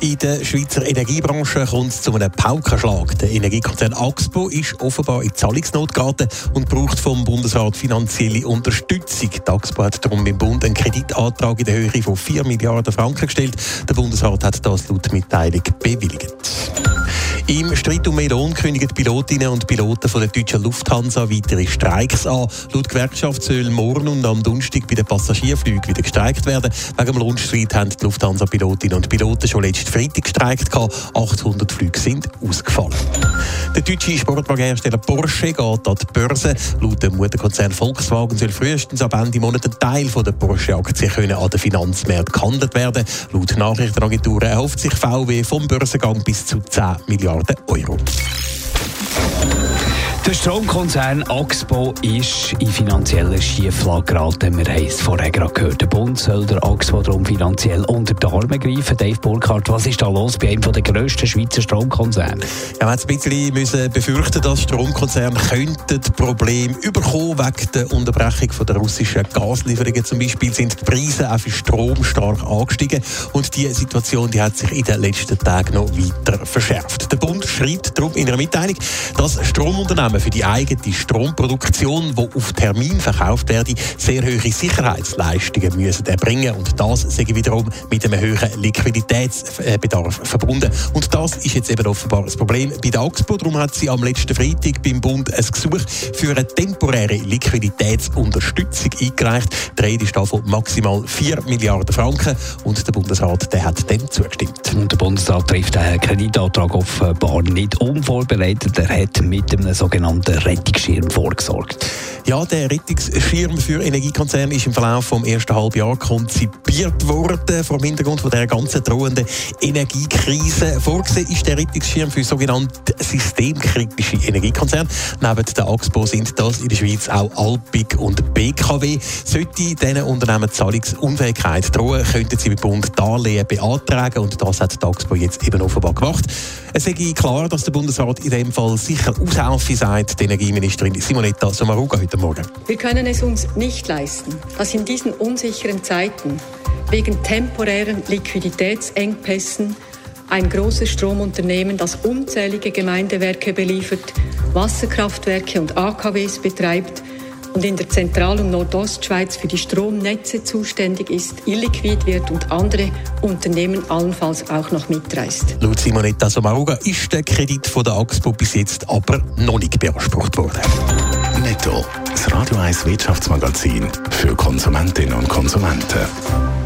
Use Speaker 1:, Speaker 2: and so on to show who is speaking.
Speaker 1: In der Schweizer Energiebranche kommt es zu einem Paukenschlag. Der Energiekonzern Axpo ist offenbar in Zahlungsnot geraten und braucht vom Bundesrat finanzielle Unterstützung. Die Axpo hat darum beim Bund einen Kreditantrag in der Höhe von 4 Milliarden Franken gestellt. Der Bundesrat hat das laut Mitteilung bewilligt. Im Streit um Melon kündigen Pilotinnen und Piloten von der deutschen Lufthansa weitere Streiks an. Laut Gewerkschaft soll morgen und am Donnerstag bei den Passagierflügen wieder gestreikt werden. Wegen dem Lohnstreit haben die Lufthansa-Pilotinnen und Piloten schon letzten Freitag gestreikt. 800 Flüge sind ausgefallen. Der deutsche Sportwagenhersteller Porsche geht an die Börse. Laut dem Mutterkonzern Volkswagen soll frühestens ab Ende Monat ein Teil der Porsche-Aktien an den Finanzmärkten gehandelt werden. Laut Nachrichtenagenturen erhofft sich VW vom Börsengang bis zu 10 Milliarden Saurte Oiru.
Speaker 2: Der Stromkonzern Axpo ist in finanzielle Schieflage geraten. Wir haben es vorher gerade gehört. Der Bund soll der Axpo darum finanziell unter die Arme greifen. Dave Burkhardt, was ist da los bei einem der grössten Schweizer Stromkonzerne?
Speaker 1: Ja, wir haben ein bisschen müssen befürchten, dass Stromkonzerne könnten Probleme überkommen wegen der Unterbrechung von der russischen Gaslieferungen. Zum Beispiel sind die Preise auch für Strom stark angestiegen und die Situation die hat sich in den letzten Tagen noch weiter verschärft. Der Bund schreibt darum in einer Mitteilung, dass Stromunternehmen für die eigene Stromproduktion, die auf Termin verkauft werden, sehr hohe Sicherheitsleistungen müssen erbringen und das ich wiederum mit einem höheren Liquiditätsbedarf verbunden. Und das ist jetzt eben offenbar das Problem bei der Axpo. Darum hat sie am letzten Freitag beim Bund ein Gesuch für eine temporäre Liquiditätsunterstützung eingereicht. Die Rede ist da von maximal 4 Milliarden Franken und der Bundesrat der hat dem zugestimmt.
Speaker 2: Und der Bundesrat trifft den Kreditantrag offenbar nicht unvorbereitet. Er hat mit einem sogenannten Rettungsschirm vorgesorgt.
Speaker 1: Ja, der Rettungsschirm für Energiekonzerne ist im Verlauf vom ersten Halbjahr konzipiert worden. Vor dem Hintergrund von der ganzen drohenden Energiekrise. Vorgesehen ist der Rettungsschirm für sogenannte systemkritische Energiekonzerne. Neben der AXPO sind das in der Schweiz auch Alpic und BKW. Sollte diesen Unternehmen Zahlungsunfähigkeit drohen, könnten sie beim Bund Darlehen beantragen und das hat die AXPO jetzt eben offenbar gemacht. Es ist klar, dass der Bundesrat in dem Fall sicher aushelfen, sagt die Energieministerin Simonetta Sommaruga heute Morgen.
Speaker 3: Wir können es uns nicht leisten, dass in diesen unsicheren Zeiten wegen temporären Liquiditätsengpässen ein großes Stromunternehmen, das unzählige Gemeindewerke beliefert, Wasserkraftwerke und AKWs betreibt und in der Zentral- und Nordostschweiz für die Stromnetze zuständig ist, illiquid wird und andere Unternehmen allenfalls auch noch mitreißt.
Speaker 1: Laut Simonetta Sommaruga ist der Kredit von der AXPO bis jetzt aber noch nicht beansprucht worden.
Speaker 4: Netto. Das Radio 1 Wirtschaftsmagazin für Konsumentinnen und Konsumenten.